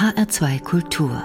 HR2 Kultur.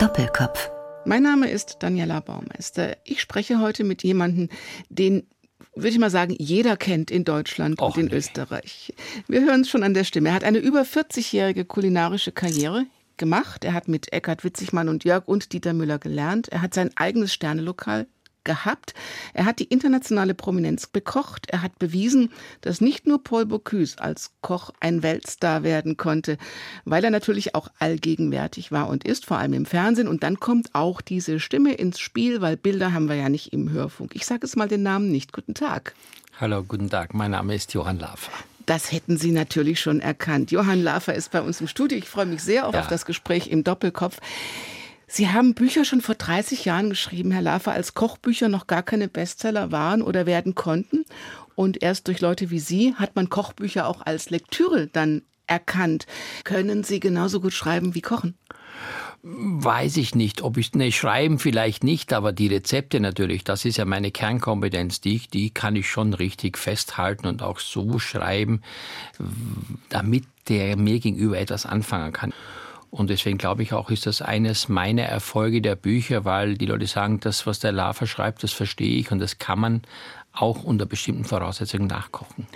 Doppelkopf. Mein Name ist Daniela Baumeister. Ich spreche heute mit jemandem, den würde ich mal sagen, jeder kennt in Deutschland Och, und in nee. Österreich. Wir hören es schon an der Stimme. Er hat eine über 40-jährige kulinarische Karriere gemacht. Er hat mit Eckhard Witzigmann und Jörg und Dieter Müller gelernt. Er hat sein eigenes Sternelokal gehabt. Er hat die internationale Prominenz bekocht. Er hat bewiesen, dass nicht nur Paul Bocuse als Koch ein Weltstar werden konnte, weil er natürlich auch allgegenwärtig war und ist, vor allem im Fernsehen. Und dann kommt auch diese Stimme ins Spiel, weil Bilder haben wir ja nicht im Hörfunk. Ich sage es mal den Namen nicht. Guten Tag. Hallo, guten Tag. Mein Name ist Johann Lafer. Das hätten Sie natürlich schon erkannt. Johann Lafer ist bei uns im Studio. Ich freue mich sehr ja. auf das Gespräch im Doppelkopf. Sie haben Bücher schon vor 30 Jahren geschrieben, Herr Lafer, als Kochbücher noch gar keine Bestseller waren oder werden konnten. Und erst durch Leute wie Sie hat man Kochbücher auch als Lektüre dann erkannt. Können Sie genauso gut schreiben wie kochen? Weiß ich nicht, ob ich, ne, schreiben vielleicht nicht, aber die Rezepte natürlich, das ist ja meine Kernkompetenz, die, die kann ich schon richtig festhalten und auch so schreiben, damit der mir gegenüber etwas anfangen kann. Und deswegen glaube ich auch, ist das eines meiner Erfolge der Bücher, weil die Leute sagen, das, was der Lava schreibt, das verstehe ich und das kann man auch unter bestimmten Voraussetzungen nachkochen.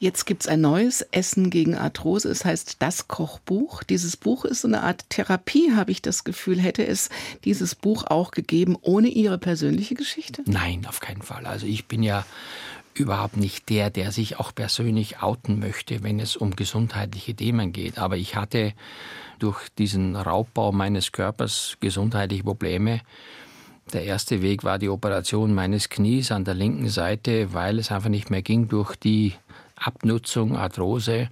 Jetzt gibt es ein neues Essen gegen Arthrose. Es heißt das Kochbuch. Dieses Buch ist so eine Art Therapie, habe ich das Gefühl. Hätte es dieses Buch auch gegeben ohne Ihre persönliche Geschichte? Nein, auf keinen Fall. Also ich bin ja überhaupt nicht der, der sich auch persönlich outen möchte, wenn es um gesundheitliche Themen geht. Aber ich hatte durch diesen Raubbau meines Körpers gesundheitliche Probleme. Der erste Weg war die Operation meines Knies an der linken Seite, weil es einfach nicht mehr ging durch die Abnutzung, Arthrose.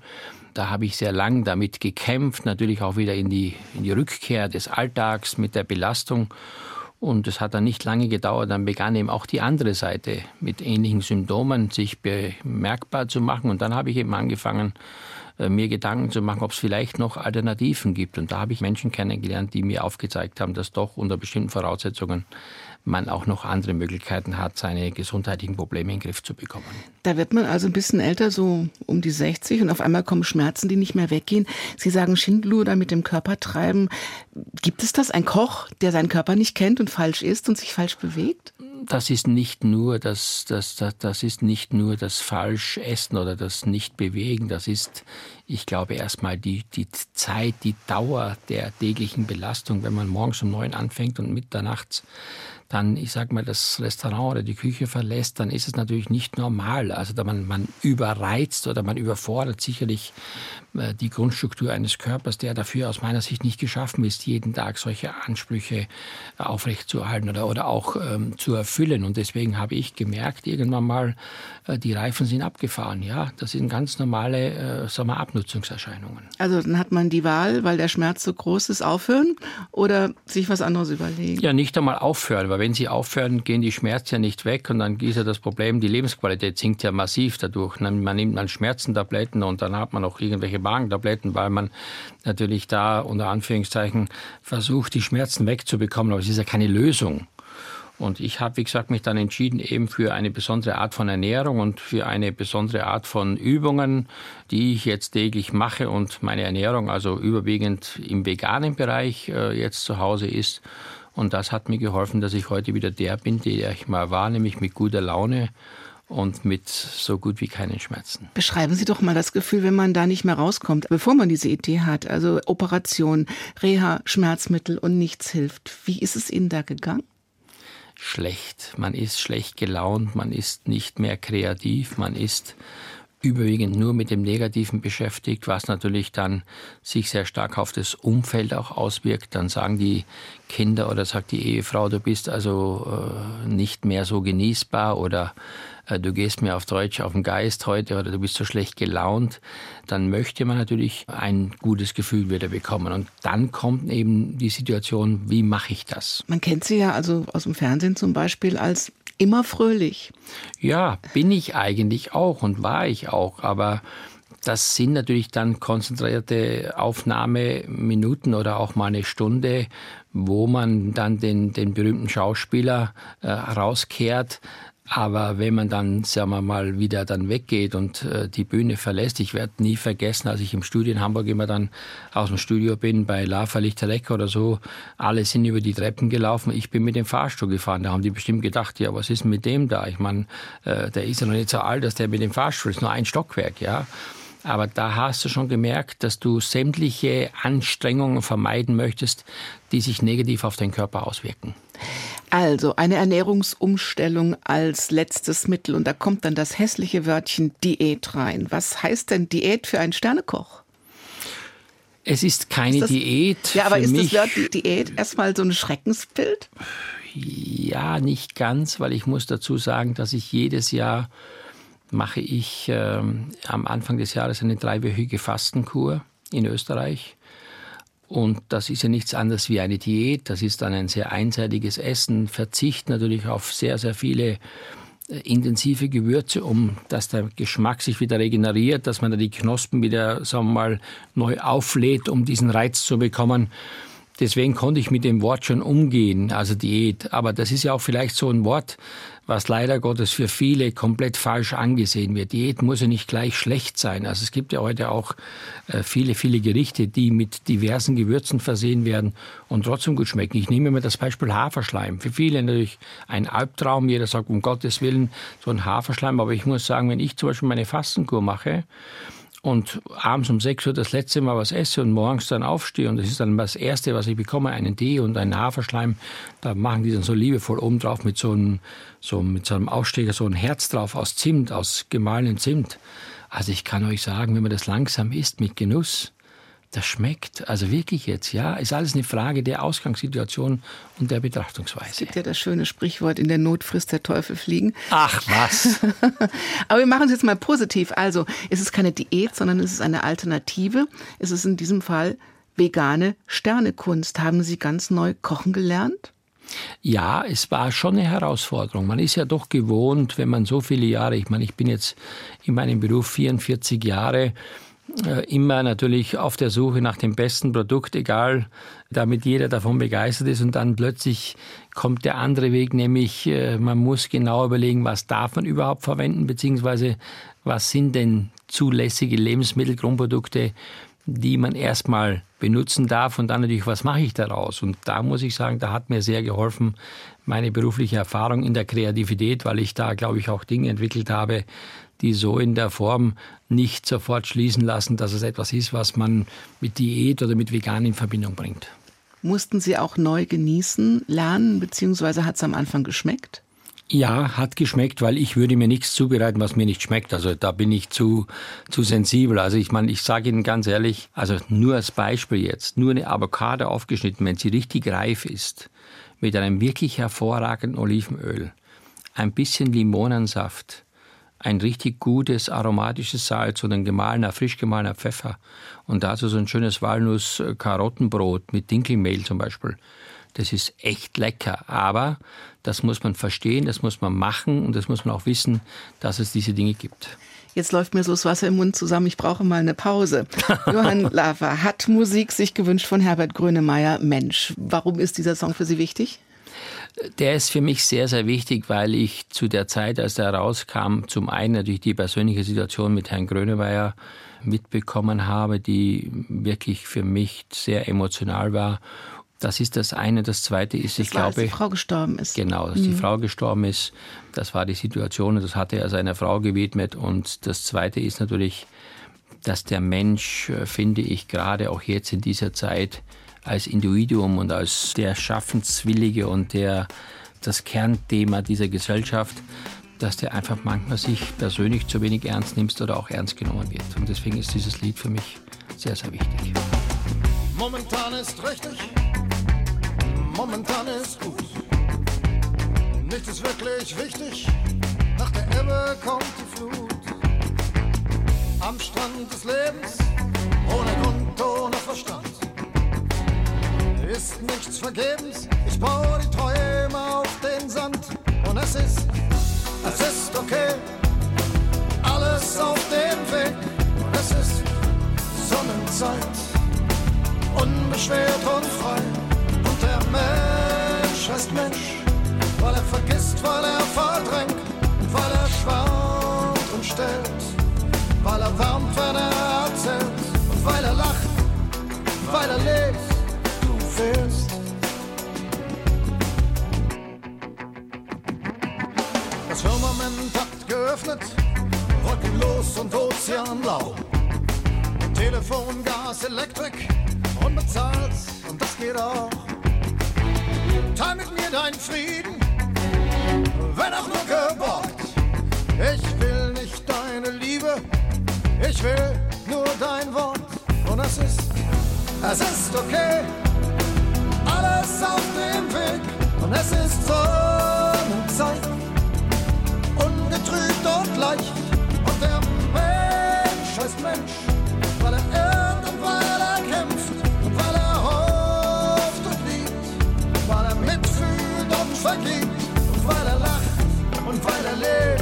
Da habe ich sehr lang damit gekämpft, natürlich auch wieder in die, in die Rückkehr des Alltags mit der Belastung. Und es hat dann nicht lange gedauert, dann begann eben auch die andere Seite mit ähnlichen Symptomen sich bemerkbar zu machen. Und dann habe ich eben angefangen, äh, mir Gedanken zu machen, ob es vielleicht noch Alternativen gibt. Und da habe ich Menschen kennengelernt, die mir aufgezeigt haben, dass doch unter bestimmten Voraussetzungen man auch noch andere Möglichkeiten hat, seine gesundheitlichen Probleme in den Griff zu bekommen. Da wird man also ein bisschen älter, so um die 60 und auf einmal kommen Schmerzen, die nicht mehr weggehen. Sie sagen Schindluder mit dem Körper treiben. Gibt es das, ein Koch, der seinen Körper nicht kennt und falsch isst und sich falsch bewegt? das ist nicht nur das, das, das, das ist nicht nur das Falschessen oder das Nicht-Bewegen, das ist, ich glaube, erstmal die, die Zeit, die Dauer der täglichen Belastung, wenn man morgens um neun anfängt und mitternachts dann, ich sag mal, das Restaurant oder die Küche verlässt, dann ist es natürlich nicht normal. Also da man, man überreizt oder man überfordert sicherlich äh, die Grundstruktur eines Körpers, der dafür aus meiner Sicht nicht geschaffen ist, jeden Tag solche Ansprüche aufrechtzuerhalten oder, oder auch ähm, zu erfüllen. Und deswegen habe ich gemerkt, irgendwann mal, äh, die Reifen sind abgefahren. Ja, das sind ganz normale äh, sagen wir, Abnutzungserscheinungen. Also dann hat man die Wahl, weil der Schmerz so groß ist, aufhören oder sich was anderes überlegen? Ja, nicht einmal aufhören, weil wenn sie aufhören, gehen die Schmerzen nicht weg und dann ist ja das Problem, die Lebensqualität sinkt ja massiv dadurch. Man nimmt dann Schmerzentabletten und dann hat man auch irgendwelche Magentabletten, weil man natürlich da unter Anführungszeichen versucht, die Schmerzen wegzubekommen, aber es ist ja keine Lösung. Und ich habe, wie gesagt, mich dann entschieden eben für eine besondere Art von Ernährung und für eine besondere Art von Übungen, die ich jetzt täglich mache und meine Ernährung also überwiegend im veganen Bereich äh, jetzt zu Hause ist. Und das hat mir geholfen, dass ich heute wieder der bin, der ich mal war, nämlich mit guter Laune und mit so gut wie keinen Schmerzen. Beschreiben Sie doch mal das Gefühl, wenn man da nicht mehr rauskommt, bevor man diese Idee hat. Also Operation, Reha, Schmerzmittel und nichts hilft. Wie ist es Ihnen da gegangen? Schlecht. Man ist schlecht gelaunt, man ist nicht mehr kreativ, man ist überwiegend nur mit dem Negativen beschäftigt, was natürlich dann sich sehr stark auf das Umfeld auch auswirkt. Dann sagen die Kinder oder sagt die Ehefrau, du bist also äh, nicht mehr so genießbar oder äh, du gehst mir auf Deutsch auf den Geist heute oder du bist so schlecht gelaunt, dann möchte man natürlich ein gutes Gefühl wieder bekommen. Und dann kommt eben die Situation, wie mache ich das? Man kennt sie ja also aus dem Fernsehen zum Beispiel als immer fröhlich. Ja, bin ich eigentlich auch und war ich auch, aber das sind natürlich dann konzentrierte Aufnahmeminuten oder auch mal eine Stunde, wo man dann den, den berühmten Schauspieler äh, rauskehrt. Aber wenn man dann, sagen wir mal, wieder dann weggeht und äh, die Bühne verlässt, ich werde nie vergessen, als ich im Studio in Hamburg immer dann aus dem Studio bin, bei Lava Lichterlecker oder so, alle sind über die Treppen gelaufen, ich bin mit dem Fahrstuhl gefahren. Da haben die bestimmt gedacht, ja, was ist mit dem da? Ich meine, äh, der ist ja noch nicht so alt, dass der mit dem Fahrstuhl ist, nur ein Stockwerk, ja. Aber da hast du schon gemerkt, dass du sämtliche Anstrengungen vermeiden möchtest, die sich negativ auf deinen Körper auswirken. Also eine Ernährungsumstellung als letztes Mittel und da kommt dann das hässliche Wörtchen Diät rein. Was heißt denn Diät für einen Sternekoch? Es ist keine ist das, Diät. Ja, aber ist mich. das Wort Diät erstmal so ein Schreckensbild? Ja, nicht ganz, weil ich muss dazu sagen, dass ich jedes Jahr mache ich äh, am Anfang des Jahres eine dreiwöchige Fastenkur in Österreich. Und das ist ja nichts anderes wie eine Diät. Das ist dann ein sehr einseitiges Essen, Verzicht natürlich auf sehr, sehr viele äh, intensive Gewürze, um dass der Geschmack sich wieder regeneriert, dass man da die Knospen wieder, sagen wir mal, neu auflädt, um diesen Reiz zu bekommen. Deswegen konnte ich mit dem Wort schon umgehen, also Diät. Aber das ist ja auch vielleicht so ein Wort, was leider Gottes für viele komplett falsch angesehen wird. Diät muss ja nicht gleich schlecht sein. Also es gibt ja heute auch äh, viele, viele Gerichte, die mit diversen Gewürzen versehen werden und trotzdem gut schmecken. Ich nehme mir das Beispiel Haferschleim. Für viele natürlich ein Albtraum. Jeder sagt, um Gottes Willen, so ein Haferschleim. Aber ich muss sagen, wenn ich zum Beispiel meine Fastenkur mache, und abends um 6 Uhr das letzte Mal was esse und morgens dann aufstehe und das ist dann das Erste, was ich bekomme, einen Tee und einen Haferschleim, da machen die dann so liebevoll oben drauf mit so einem, so, mit so einem Ausstecher so ein Herz drauf aus Zimt, aus gemahlenem Zimt. Also ich kann euch sagen, wenn man das langsam isst mit Genuss, das schmeckt. Also wirklich jetzt, ja, ist alles eine Frage der Ausgangssituation und der Betrachtungsweise. Es gibt ja das schöne Sprichwort, in der Not frisst der Teufel fliegen. Ach was. Aber wir machen es jetzt mal positiv. Also es ist keine Diät, sondern es ist eine Alternative. Es ist in diesem Fall vegane Sternekunst. Haben Sie ganz neu kochen gelernt? Ja, es war schon eine Herausforderung. Man ist ja doch gewohnt, wenn man so viele Jahre, ich meine, ich bin jetzt in meinem Beruf 44 Jahre, immer natürlich auf der Suche nach dem besten Produkt, egal, damit jeder davon begeistert ist und dann plötzlich kommt der andere Weg, nämlich äh, man muss genau überlegen, was darf man überhaupt verwenden, beziehungsweise was sind denn zulässige Lebensmittelgrundprodukte, die man erstmal benutzen darf und dann natürlich, was mache ich daraus? Und da muss ich sagen, da hat mir sehr geholfen meine berufliche Erfahrung in der Kreativität, weil ich da, glaube ich, auch Dinge entwickelt habe, die so in der Form nicht sofort schließen lassen, dass es etwas ist, was man mit Diät oder mit Vegan in Verbindung bringt. Mussten Sie auch neu genießen, lernen, beziehungsweise hat es am Anfang geschmeckt? Ja, hat geschmeckt, weil ich würde mir nichts zubereiten, was mir nicht schmeckt. Also da bin ich zu, zu sensibel. Also ich meine, ich sage Ihnen ganz ehrlich, also nur als Beispiel jetzt, nur eine Avocado aufgeschnitten, wenn sie richtig reif ist, mit einem wirklich hervorragenden Olivenöl, ein bisschen Limonensaft, ein richtig gutes aromatisches Salz und ein gemahlener, frisch gemahlener Pfeffer und dazu so ein schönes Walnuss-Karottenbrot mit Dinkelmehl zum Beispiel. Das ist echt lecker, aber das muss man verstehen, das muss man machen und das muss man auch wissen, dass es diese Dinge gibt. Jetzt läuft mir so das Wasser im Mund zusammen, ich brauche mal eine Pause. Johann Lava hat Musik sich gewünscht von Herbert Grönemeyer. Mensch, warum ist dieser Song für Sie wichtig? Der ist für mich sehr, sehr wichtig, weil ich zu der Zeit, als er rauskam, zum einen natürlich die persönliche Situation mit Herrn Grönemeyer mitbekommen habe, die wirklich für mich sehr emotional war. Das ist das eine. Das zweite ist, das ich war, glaube. Dass die Frau gestorben ist. Genau, dass mhm. die Frau gestorben ist. Das war die Situation und das hatte er seiner Frau gewidmet. Und das zweite ist natürlich, dass der Mensch, äh, finde ich, gerade auch jetzt in dieser Zeit, als Individuum und als der Schaffenswillige und der das Kernthema dieser Gesellschaft, dass der einfach manchmal sich persönlich zu wenig ernst nimmt oder auch ernst genommen wird. Und deswegen ist dieses Lied für mich sehr, sehr wichtig. Momentan ist richtig, momentan ist gut. Nichts ist wirklich wichtig, nach der Ebbe kommt die Flut. Am Strand des Lebens, ohne Grund, ohne Verstand ist nichts vergebens. Ich baue die Träume auf den Sand und es ist, es ist okay. Alles auf dem Weg und es ist Sonnenzeit. Unbeschwert und frei. Und der Mensch ist Mensch, weil er vergisst, weil er verdrängt stellt, weil er wärmt, wenn er erzählt und weil er lacht, weil er lebt, fehlst. Das Firmament hat geöffnet, wolkenlos und ozeanblau. Telefon, Gas, Elektrik, unbezahlt und das geht auch. Teil mit mir deinen Frieden, wenn auch nur geborgt. Ich will nicht deine Liebe, ich will nur dein Wort. Und es ist, es ist okay, alles auf dem Weg. Und es ist Sonnenzeit, ungetrübt und leicht. Und der Mensch heißt Mensch, weil er irrt und weil er kämpft. Und weil er hofft und liebt, weil er mitfühlt und vergibt. Und weil er lacht und weil er lebt.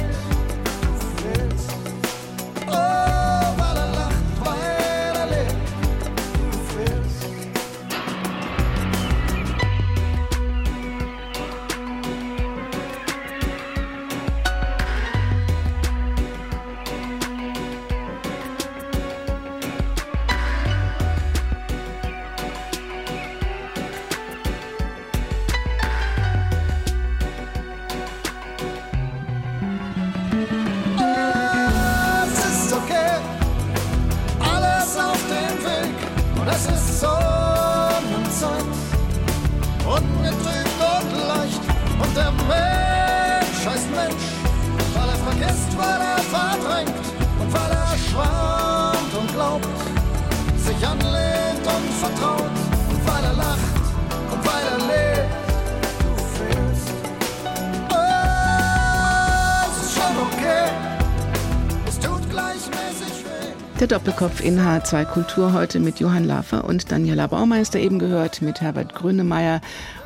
Doppelkopf in H2 Kultur heute mit Johann Lafer und Daniela Baumeister eben gehört mit Herbert Grönemeyer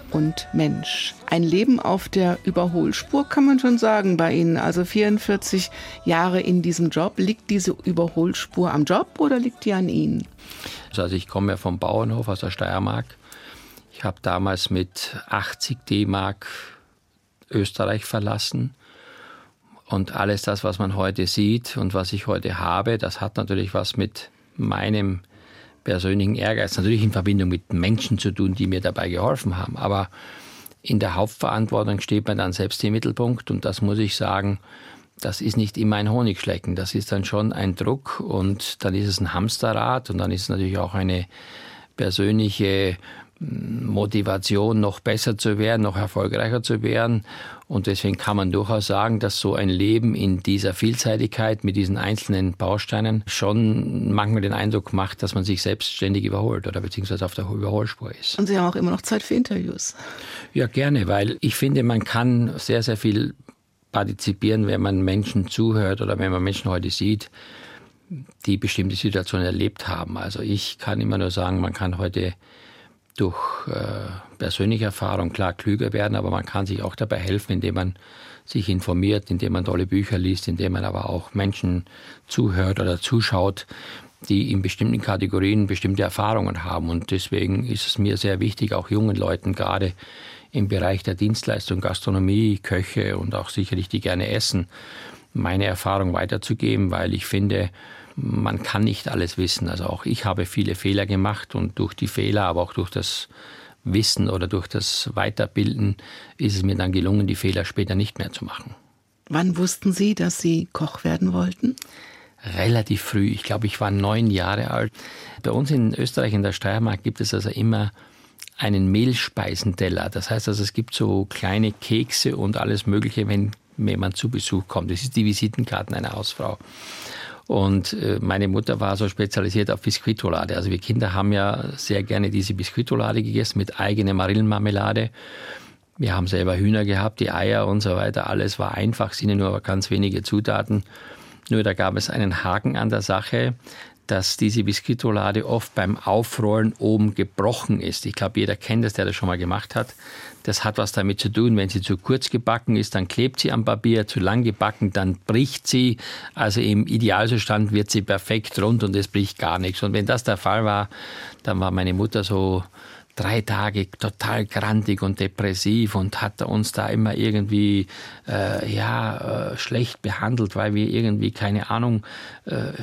und Mensch. Ein Leben auf der Überholspur kann man schon sagen bei Ihnen. Also 44 Jahre in diesem Job. Liegt diese Überholspur am Job oder liegt die an Ihnen? Also ich komme ja vom Bauernhof aus der Steiermark. Ich habe damals mit 80 D-Mark Österreich verlassen. Und alles das, was man heute sieht und was ich heute habe, das hat natürlich was mit meinem persönlichen Ehrgeiz, natürlich in Verbindung mit Menschen zu tun, die mir dabei geholfen haben. Aber in der Hauptverantwortung steht man dann selbst im Mittelpunkt und das muss ich sagen, das ist nicht immer ein Honigschlecken. Das ist dann schon ein Druck und dann ist es ein Hamsterrad und dann ist es natürlich auch eine persönliche Motivation, noch besser zu werden, noch erfolgreicher zu werden. Und deswegen kann man durchaus sagen, dass so ein Leben in dieser Vielseitigkeit mit diesen einzelnen Bausteinen schon manchmal den Eindruck macht, dass man sich selbst ständig überholt oder beziehungsweise auf der Überholspur ist. Und Sie haben auch immer noch Zeit für Interviews. Ja, gerne, weil ich finde, man kann sehr, sehr viel partizipieren, wenn man Menschen zuhört oder wenn man Menschen heute sieht, die bestimmte Situationen erlebt haben. Also ich kann immer nur sagen, man kann heute durch äh, persönliche Erfahrung klar klüger werden, aber man kann sich auch dabei helfen, indem man sich informiert, indem man tolle Bücher liest, indem man aber auch Menschen zuhört oder zuschaut, die in bestimmten Kategorien bestimmte Erfahrungen haben. Und deswegen ist es mir sehr wichtig, auch jungen Leuten gerade im Bereich der Dienstleistung, Gastronomie, Köche und auch sicherlich die gerne essen, meine Erfahrung weiterzugeben, weil ich finde, man kann nicht alles wissen. Also auch ich habe viele Fehler gemacht und durch die Fehler, aber auch durch das Wissen oder durch das Weiterbilden ist es mir dann gelungen, die Fehler später nicht mehr zu machen. Wann wussten Sie, dass Sie Koch werden wollten? Relativ früh. Ich glaube, ich war neun Jahre alt. Bei uns in Österreich, in der Steiermark, gibt es also immer einen Mehlspeisenteller. Das heißt also, es gibt so kleine Kekse und alles Mögliche, wenn jemand zu Besuch kommt. Das ist die Visitenkarten einer Hausfrau. Und äh, meine Mutter war so spezialisiert auf Biskuitolade. Also wir Kinder haben ja sehr gerne diese Biskuitolade gegessen mit eigener Marillenmarmelade. Wir haben selber Hühner gehabt, die Eier und so weiter. Alles war einfach, sind nur ganz wenige Zutaten. Nur da gab es einen Haken an der Sache, dass diese Biskuitolade oft beim Aufrollen oben gebrochen ist. Ich glaube, jeder kennt das, der das schon mal gemacht hat. Das hat was damit zu tun, wenn sie zu kurz gebacken ist, dann klebt sie am Papier, zu lang gebacken, dann bricht sie. Also im Idealzustand wird sie perfekt rund und es bricht gar nichts. Und wenn das der Fall war, dann war meine Mutter so drei Tage total grantig und depressiv und hat uns da immer irgendwie äh, ja äh, schlecht behandelt, weil wir irgendwie keine Ahnung äh,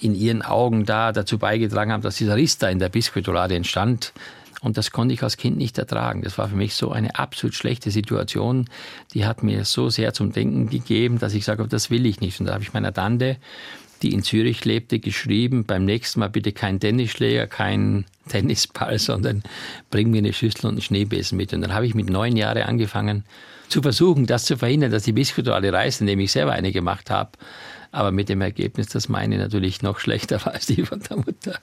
in ihren Augen da dazu beigetragen haben, dass dieser Riss da in der Biskuitolade entstand. Und das konnte ich als Kind nicht ertragen. Das war für mich so eine absolut schlechte Situation. Die hat mir so sehr zum Denken gegeben, dass ich sage, das will ich nicht. Und da habe ich meiner Tante, die in Zürich lebte, geschrieben, beim nächsten Mal bitte kein Tennisschläger, kein Tennisball, sondern bring mir eine Schüssel und einen Schneebesen mit. Und dann habe ich mit neun Jahren angefangen zu versuchen, das zu verhindern, dass die Biskuite alle reißen, indem ich selber eine gemacht habe aber mit dem Ergebnis, dass meine natürlich noch schlechter war als die von der Mutter.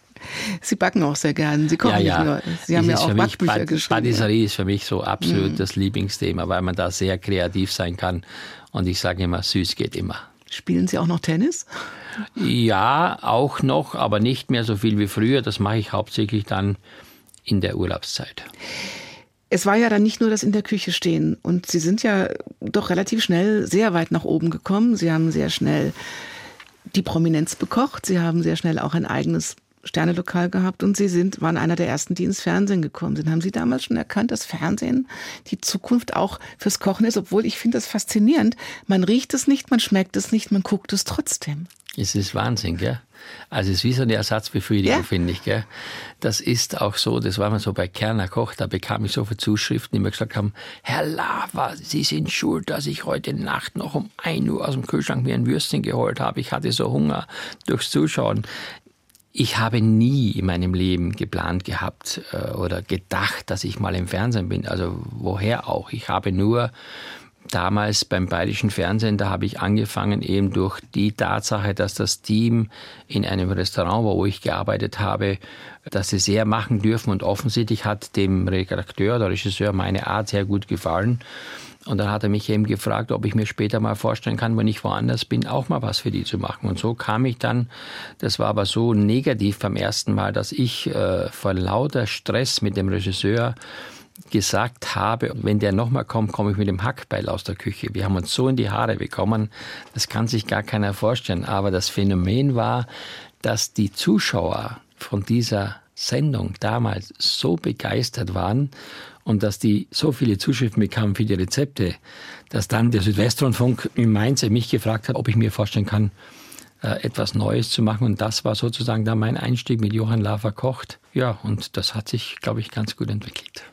Sie backen auch sehr gern. Sie kochen ja, ja. nicht nur. Sie haben ja auch Backbücher Bad, geschrieben. Patisserie ist für mich so absolut mhm. das Lieblingsthema, weil man da sehr kreativ sein kann. Und ich sage immer, süß geht immer. Spielen Sie auch noch Tennis? Ja, auch noch, aber nicht mehr so viel wie früher. Das mache ich hauptsächlich dann in der Urlaubszeit es war ja dann nicht nur das in der Küche stehen. Und Sie sind ja doch relativ schnell sehr weit nach oben gekommen. Sie haben sehr schnell die Prominenz bekocht. Sie haben sehr schnell auch ein eigenes Sternelokal gehabt und Sie sind, waren einer der ersten, die ins Fernsehen gekommen sind. Haben Sie damals schon erkannt, dass Fernsehen die Zukunft auch fürs Kochen ist? Obwohl ich finde das faszinierend. Man riecht es nicht, man schmeckt es nicht, man guckt es trotzdem. Es ist Wahnsinn, gell? Also es ist wie so eine Ersatzbefriedigung, ja. finde ich. Gell? Das ist auch so, das war mal so bei Kerner Koch, da bekam ich so viele Zuschriften, die mir gesagt haben, Herr Lava, Sie sind schuld, dass ich heute Nacht noch um 1 Uhr aus dem Kühlschrank mir ein Würstchen geholt habe. Ich hatte so Hunger durchs Zuschauen. Ich habe nie in meinem Leben geplant gehabt äh, oder gedacht, dass ich mal im Fernsehen bin. Also woher auch? Ich habe nur damals beim Bayerischen Fernsehen, da habe ich angefangen eben durch die Tatsache, dass das Team in einem Restaurant, wo ich gearbeitet habe, dass sie sehr machen dürfen und offensichtlich hat dem Redakteur oder Regisseur meine Art sehr gut gefallen. Und dann hat er mich eben gefragt, ob ich mir später mal vorstellen kann, wenn ich woanders bin, auch mal was für die zu machen. Und so kam ich dann, das war aber so negativ beim ersten Mal, dass ich äh, vor lauter Stress mit dem Regisseur gesagt habe, wenn der nochmal kommt, komme ich mit dem Hackbeil aus der Küche. Wir haben uns so in die Haare bekommen, das kann sich gar keiner vorstellen. Aber das Phänomen war, dass die Zuschauer von dieser Sendung damals so begeistert waren und dass die so viele Zuschriften bekamen für die Rezepte, dass dann der Südwestrundfunk in Mainz mich gefragt hat, ob ich mir vorstellen kann, äh, etwas Neues zu machen. Und das war sozusagen dann mein Einstieg mit Johann Lafer kocht. Ja, und das hat sich, glaube ich, ganz gut entwickelt.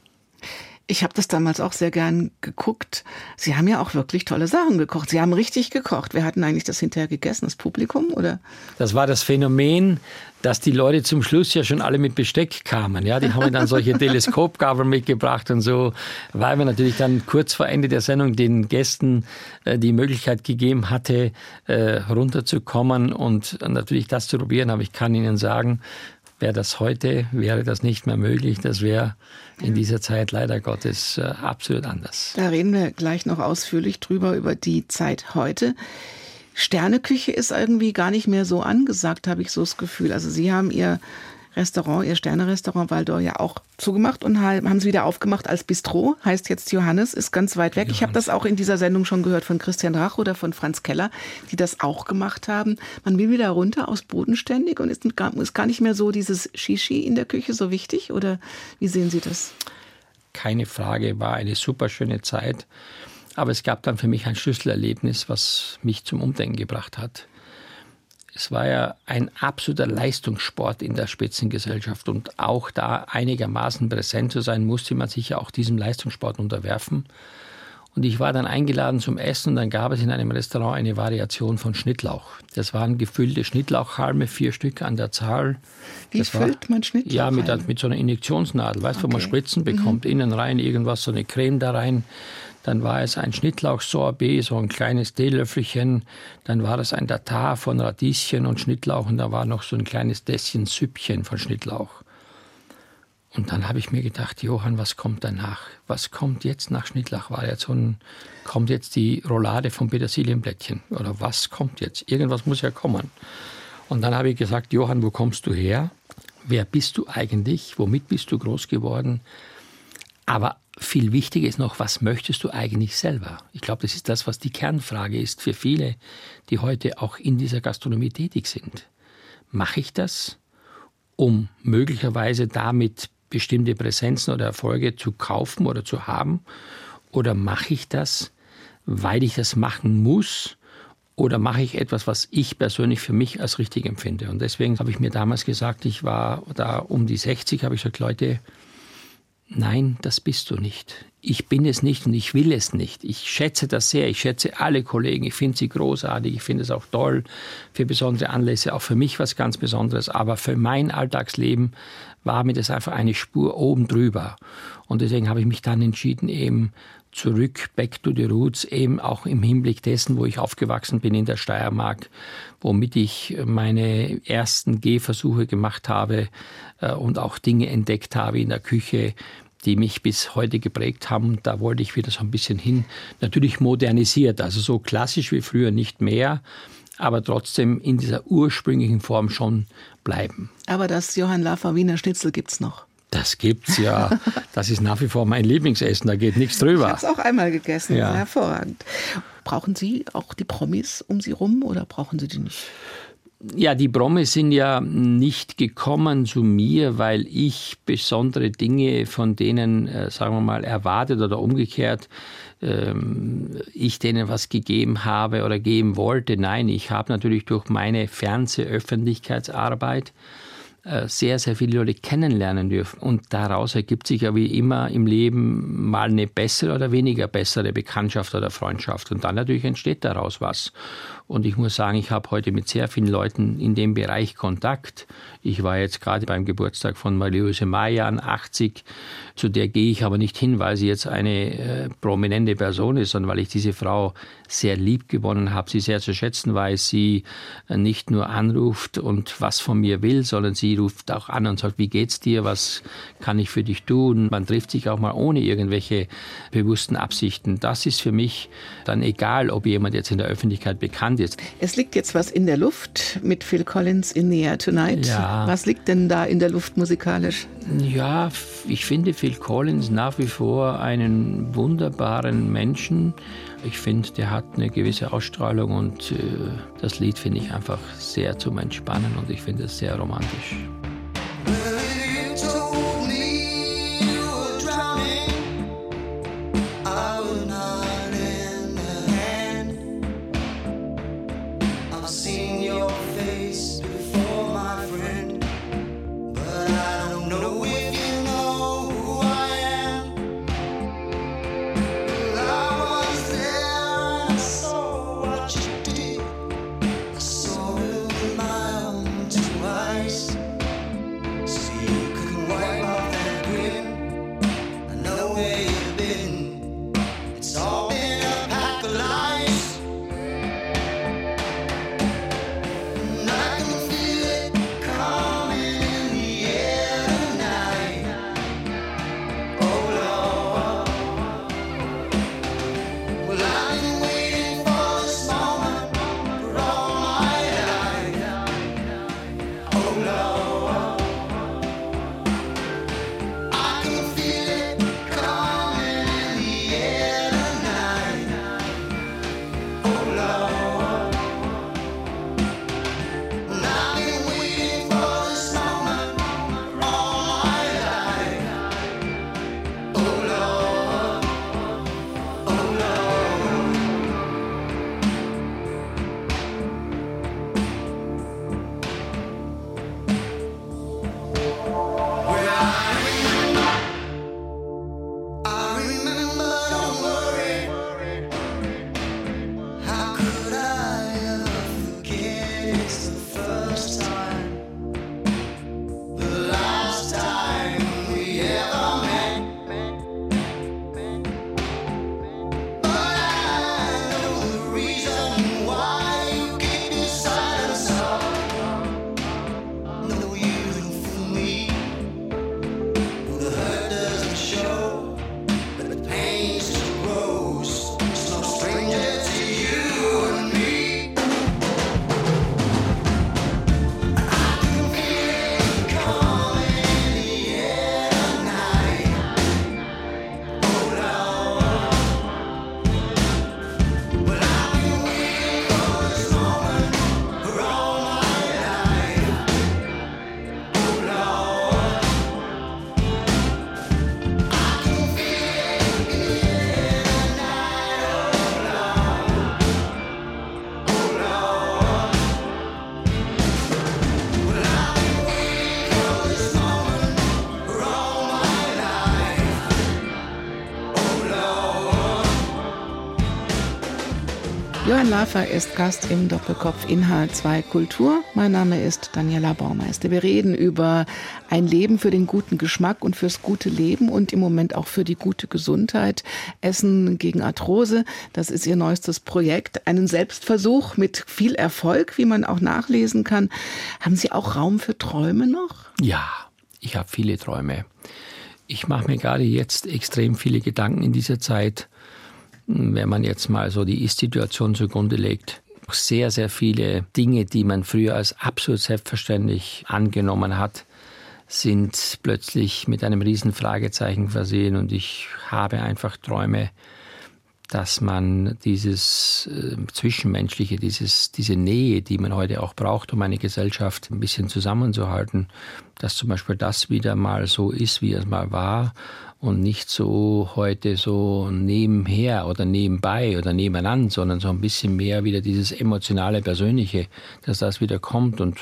Ich habe das damals auch sehr gern geguckt. Sie haben ja auch wirklich tolle Sachen gekocht. Sie haben richtig gekocht. Wer hat denn eigentlich das hinterher gegessen? Das Publikum oder? Das war das Phänomen, dass die Leute zum Schluss ja schon alle mit Besteck kamen. Ja, die haben dann solche Teleskopgabeln mitgebracht und so, weil man natürlich dann kurz vor Ende der Sendung den Gästen äh, die Möglichkeit gegeben hatte, äh, runterzukommen und natürlich das zu probieren. Aber ich kann Ihnen sagen, Wäre das heute, wäre das nicht mehr möglich. Das wäre in dieser Zeit leider Gottes äh, absolut anders. Da reden wir gleich noch ausführlich drüber, über die Zeit heute. Sterneküche ist irgendwie gar nicht mehr so angesagt, habe ich so das Gefühl. Also Sie haben Ihr Restaurant, ihr Sterne-Restaurant Waldor ja auch zugemacht und haben sie wieder aufgemacht als Bistro, heißt jetzt Johannes, ist ganz weit weg. Johannes. Ich habe das auch in dieser Sendung schon gehört von Christian Rach oder von Franz Keller, die das auch gemacht haben. Man will wieder runter aus bodenständig und ist gar, ist gar nicht mehr so dieses Shishi in der Küche so wichtig oder wie sehen Sie das? Keine Frage, war eine super schöne Zeit. Aber es gab dann für mich ein Schlüsselerlebnis, was mich zum Umdenken gebracht hat es war ja ein absoluter Leistungssport in der Spitzengesellschaft und auch da einigermaßen präsent zu sein, musste man sich ja auch diesem Leistungssport unterwerfen. Und ich war dann eingeladen zum Essen und dann gab es in einem Restaurant eine Variation von Schnittlauch. Das waren gefüllte Schnittlauchhalme, vier Stück an der Zahl. Wie das füllt man Schnittlauch? Ja, mit, mit so einer Injektionsnadel, weißt du, okay. wo man Spritzen bekommt, mhm. innen rein irgendwas, so eine Creme da rein. Dann war es ein Schnittlauchsorbet, so ein kleines Teelöffelchen. Dann war es ein Tatar von Radieschen und Schnittlauch und da war noch so ein kleines Dässchen Süppchen von Schnittlauch. Und dann habe ich mir gedacht, Johann, was kommt danach? Was kommt jetzt nach Schnittlauch? War jetzt so ein, kommt jetzt die Roulade vom Petersilienblättchen? Oder was kommt jetzt? Irgendwas muss ja kommen. Und dann habe ich gesagt, Johann, wo kommst du her? Wer bist du eigentlich? Womit bist du groß geworden? Aber viel wichtiger ist noch, was möchtest du eigentlich selber? Ich glaube, das ist das, was die Kernfrage ist für viele, die heute auch in dieser Gastronomie tätig sind. Mache ich das, um möglicherweise damit bestimmte Präsenzen oder Erfolge zu kaufen oder zu haben? Oder mache ich das, weil ich das machen muss? Oder mache ich etwas, was ich persönlich für mich als richtig empfinde? Und deswegen habe ich mir damals gesagt, ich war da um die 60, habe ich gesagt, Leute, nein, das bist du nicht. Ich bin es nicht und ich will es nicht. Ich schätze das sehr. Ich schätze alle Kollegen. Ich finde sie großartig. Ich finde es auch toll für besondere Anlässe. Auch für mich was ganz Besonderes. Aber für mein Alltagsleben war mir das einfach eine Spur oben drüber. Und deswegen habe ich mich dann entschieden, eben zurück, back to the roots, eben auch im Hinblick dessen, wo ich aufgewachsen bin in der Steiermark, womit ich meine ersten Gehversuche gemacht habe äh, und auch Dinge entdeckt habe in der Küche, die mich bis heute geprägt haben. Da wollte ich wieder so ein bisschen hin. Natürlich modernisiert, also so klassisch wie früher nicht mehr, aber trotzdem in dieser ursprünglichen Form schon bleiben. Aber das Johann Laffer Wiener Schnitzel gibt's noch. Das gibt's ja. Das ist nach wie vor mein Lieblingsessen. Da geht nichts drüber. Ich habe es auch einmal gegessen. Ja. Hervorragend. Brauchen Sie auch die Promis um Sie rum oder brauchen Sie die nicht? Ja, die Promis sind ja nicht gekommen zu mir, weil ich besondere Dinge von denen, äh, sagen wir mal, erwartet oder umgekehrt, ähm, ich denen was gegeben habe oder geben wollte. Nein, ich habe natürlich durch meine Fernsehöffentlichkeitsarbeit sehr, sehr viele Leute kennenlernen dürfen. Und daraus ergibt sich ja wie immer im Leben mal eine bessere oder weniger bessere Bekanntschaft oder Freundschaft. Und dann natürlich entsteht daraus was. Und ich muss sagen, ich habe heute mit sehr vielen Leuten in dem Bereich Kontakt. Ich war jetzt gerade beim Geburtstag von Mariose Mayan, 80. Zu der gehe ich aber nicht hin, weil sie jetzt eine äh, prominente Person ist, sondern weil ich diese Frau sehr lieb gewonnen habe, sie sehr zu schätzen weiß, sie nicht nur anruft und was von mir will, sondern sie ruft auch an und sagt, wie geht's dir, was kann ich für dich tun? Man trifft sich auch mal ohne irgendwelche bewussten Absichten. Das ist für mich dann egal, ob jemand jetzt in der Öffentlichkeit bekannt ist. Es liegt jetzt was in der Luft mit Phil Collins in The Air Tonight. Ja. Was liegt denn da in der Luft musikalisch? Ja, ich finde Phil Collins nach wie vor einen wunderbaren Menschen. Ich finde, der hat eine gewisse Ausstrahlung und äh, das Lied finde ich einfach sehr zum Entspannen und ich finde es sehr romantisch. Lafer ist Gast im Doppelkopf Inhalt 2 Kultur. Mein Name ist Daniela Baumeister. Wir reden über ein Leben für den guten Geschmack und fürs gute Leben und im Moment auch für die gute Gesundheit. Essen gegen Arthrose, das ist Ihr neuestes Projekt. Einen Selbstversuch mit viel Erfolg, wie man auch nachlesen kann. Haben Sie auch Raum für Träume noch? Ja, ich habe viele Träume. Ich mache mir gerade jetzt extrem viele Gedanken in dieser Zeit wenn man jetzt mal so die Ist-Situation zugrunde legt, sehr, sehr viele Dinge, die man früher als absolut selbstverständlich angenommen hat, sind plötzlich mit einem riesen Fragezeichen versehen und ich habe einfach Träume, dass man dieses äh, Zwischenmenschliche, dieses, diese Nähe, die man heute auch braucht, um eine Gesellschaft ein bisschen zusammenzuhalten, dass zum Beispiel das wieder mal so ist, wie es mal war und nicht so heute so nebenher oder nebenbei oder nebeneinander, sondern so ein bisschen mehr wieder dieses emotionale, persönliche, dass das wieder kommt und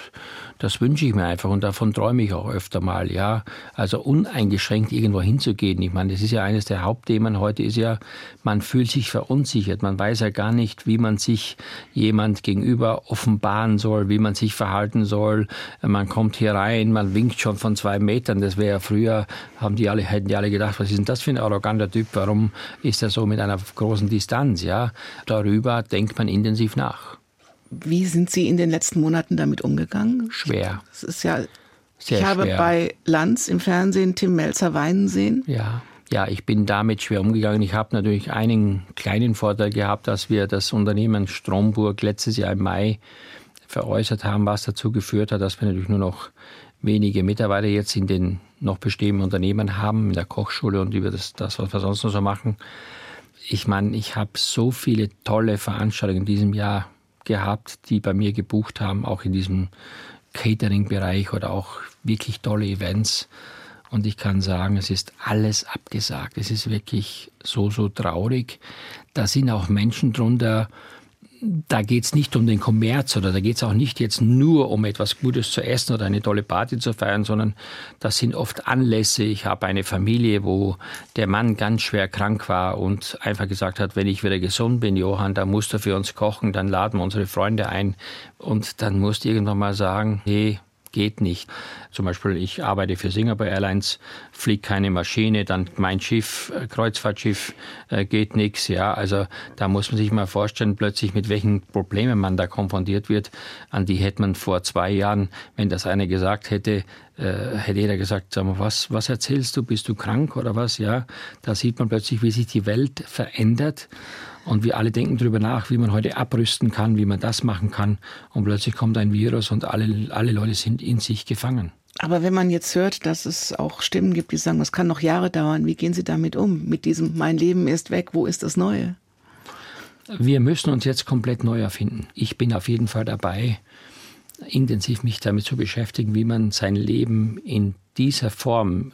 das wünsche ich mir einfach und davon träume ich auch öfter mal, ja. Also uneingeschränkt irgendwo hinzugehen. Ich meine, das ist ja eines der Hauptthemen heute ist ja, man fühlt sich verunsichert. Man weiß ja gar nicht, wie man sich jemand gegenüber offenbaren soll, wie man sich verhalten soll. Man kommt hier rein, man winkt schon von zwei Metern. Das wäre ja früher, haben die alle, hätten die alle gedacht, was ist denn das für ein arroganter Typ? Warum ist er so mit einer großen Distanz? Ja, darüber denkt man intensiv nach. Wie sind Sie in den letzten Monaten damit umgegangen? Schwer. Das ist ja. Sehr ich habe bei Lanz im Fernsehen Tim Melzer weinen sehen. Ja. Ja, ich bin damit schwer umgegangen. Ich habe natürlich einen kleinen Vorteil gehabt, dass wir das Unternehmen Stromburg letztes Jahr im Mai veräußert haben, was dazu geführt hat, dass wir natürlich nur noch wenige Mitarbeiter jetzt in den noch bestehenden Unternehmen haben, in der Kochschule und über das, das was wir sonst noch so machen. Ich meine, ich habe so viele tolle Veranstaltungen in diesem Jahr gehabt, die bei mir gebucht haben, auch in diesem Catering-Bereich oder auch wirklich tolle Events. Und ich kann sagen, es ist alles abgesagt. Es ist wirklich so, so traurig. Da sind auch Menschen drunter, da geht es nicht um den Kommerz oder da geht es auch nicht jetzt nur um etwas Gutes zu essen oder eine tolle Party zu feiern, sondern das sind oft Anlässe. Ich habe eine Familie, wo der Mann ganz schwer krank war und einfach gesagt hat, wenn ich wieder gesund bin, Johann, dann musst du für uns kochen, dann laden wir unsere Freunde ein und dann musst du irgendwann mal sagen, hey, geht nicht. Zum Beispiel, ich arbeite für Singapore Airlines, fliegt keine Maschine, dann mein Schiff, äh, Kreuzfahrtschiff, äh, geht nichts. Ja, also da muss man sich mal vorstellen, plötzlich mit welchen Problemen man da konfrontiert wird. An die hätte man vor zwei Jahren, wenn das einer gesagt hätte, äh, hätte jeder gesagt, sag mal, was, was erzählst du? Bist du krank oder was? Ja, da sieht man plötzlich, wie sich die Welt verändert. Und wir alle denken darüber nach, wie man heute abrüsten kann, wie man das machen kann. Und plötzlich kommt ein Virus und alle, alle Leute sind in sich gefangen. Aber wenn man jetzt hört, dass es auch Stimmen gibt, die sagen, es kann noch Jahre dauern, wie gehen Sie damit um? Mit diesem Mein Leben ist weg, wo ist das Neue? Wir müssen uns jetzt komplett neu erfinden. Ich bin auf jeden Fall dabei, intensiv mich damit zu beschäftigen, wie man sein Leben in dieser Form,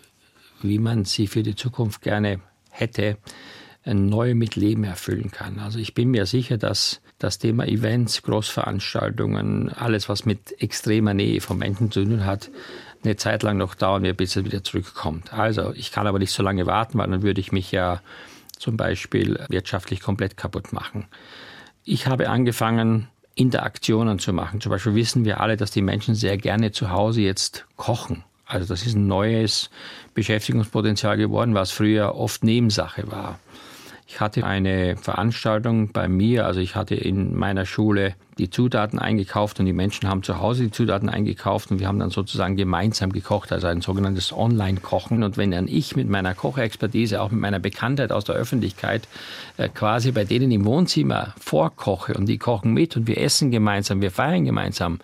wie man sie für die Zukunft gerne hätte, neu mit Leben erfüllen kann. Also ich bin mir sicher, dass das Thema Events, Großveranstaltungen, alles, was mit extremer Nähe von Menschen zu tun hat, eine Zeit lang noch dauern wird, bis es wieder zurückkommt. Also ich kann aber nicht so lange warten, weil dann würde ich mich ja zum Beispiel wirtschaftlich komplett kaputt machen. Ich habe angefangen, Interaktionen zu machen. Zum Beispiel wissen wir alle, dass die Menschen sehr gerne zu Hause jetzt kochen. Also das ist ein neues Beschäftigungspotenzial geworden, was früher oft Nebensache war. Ich hatte eine Veranstaltung bei mir, also ich hatte in meiner Schule die Zutaten eingekauft und die Menschen haben zu Hause die Zutaten eingekauft und wir haben dann sozusagen gemeinsam gekocht, also ein sogenanntes Online-Kochen. Und wenn dann ich mit meiner Kochexpertise, auch mit meiner Bekanntheit aus der Öffentlichkeit, äh, quasi bei denen im Wohnzimmer vorkoche und die kochen mit und wir essen gemeinsam, wir feiern gemeinsam,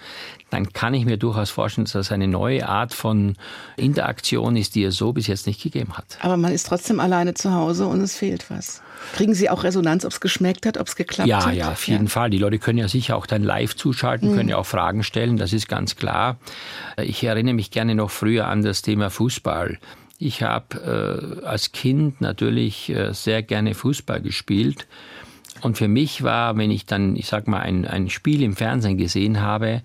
dann kann ich mir durchaus vorstellen, dass das eine neue Art von Interaktion ist, die es so bis jetzt nicht gegeben hat. Aber man ist trotzdem alleine zu Hause und es fehlt was. Kriegen Sie auch Resonanz, ob es geschmeckt hat, ob es geklappt ja, hat? Ja, auf jeden ja. Fall. Die Leute können ja sicher auch dann live zuschalten, mhm. können ja auch Fragen stellen, das ist ganz klar. Ich erinnere mich gerne noch früher an das Thema Fußball. Ich habe äh, als Kind natürlich äh, sehr gerne Fußball gespielt. Und für mich war, wenn ich dann, ich sag mal, ein, ein Spiel im Fernsehen gesehen habe,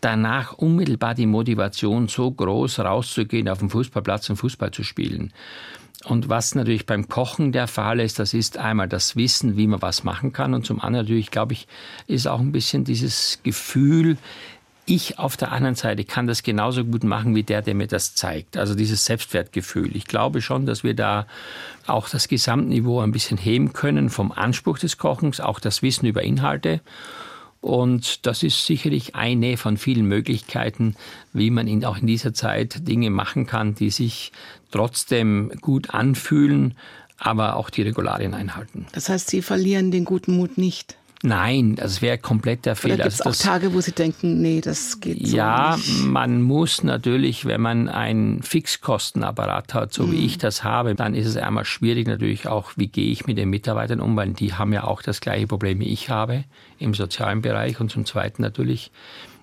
danach unmittelbar die Motivation so groß, rauszugehen auf den Fußballplatz und Fußball zu spielen. Und was natürlich beim Kochen der Fall ist, das ist einmal das Wissen, wie man was machen kann. Und zum anderen natürlich, glaube ich, ist auch ein bisschen dieses Gefühl, ich auf der anderen Seite kann das genauso gut machen wie der, der mir das zeigt. Also dieses Selbstwertgefühl. Ich glaube schon, dass wir da auch das Gesamtniveau ein bisschen heben können vom Anspruch des Kochens, auch das Wissen über Inhalte. Und das ist sicherlich eine von vielen Möglichkeiten, wie man in, auch in dieser Zeit Dinge machen kann, die sich trotzdem gut anfühlen, aber auch die Regularien einhalten. Das heißt, Sie verlieren den guten Mut nicht. Nein, das wäre komplett der Fehler. Oder gibt es also auch Tage, wo Sie denken, nee, das geht so Ja, nicht? man muss natürlich, wenn man einen Fixkostenapparat hat, so wie ich das habe, dann ist es einmal schwierig natürlich auch, wie gehe ich mit den Mitarbeitern um, weil die haben ja auch das gleiche Problem wie ich habe im sozialen Bereich. Und zum Zweiten natürlich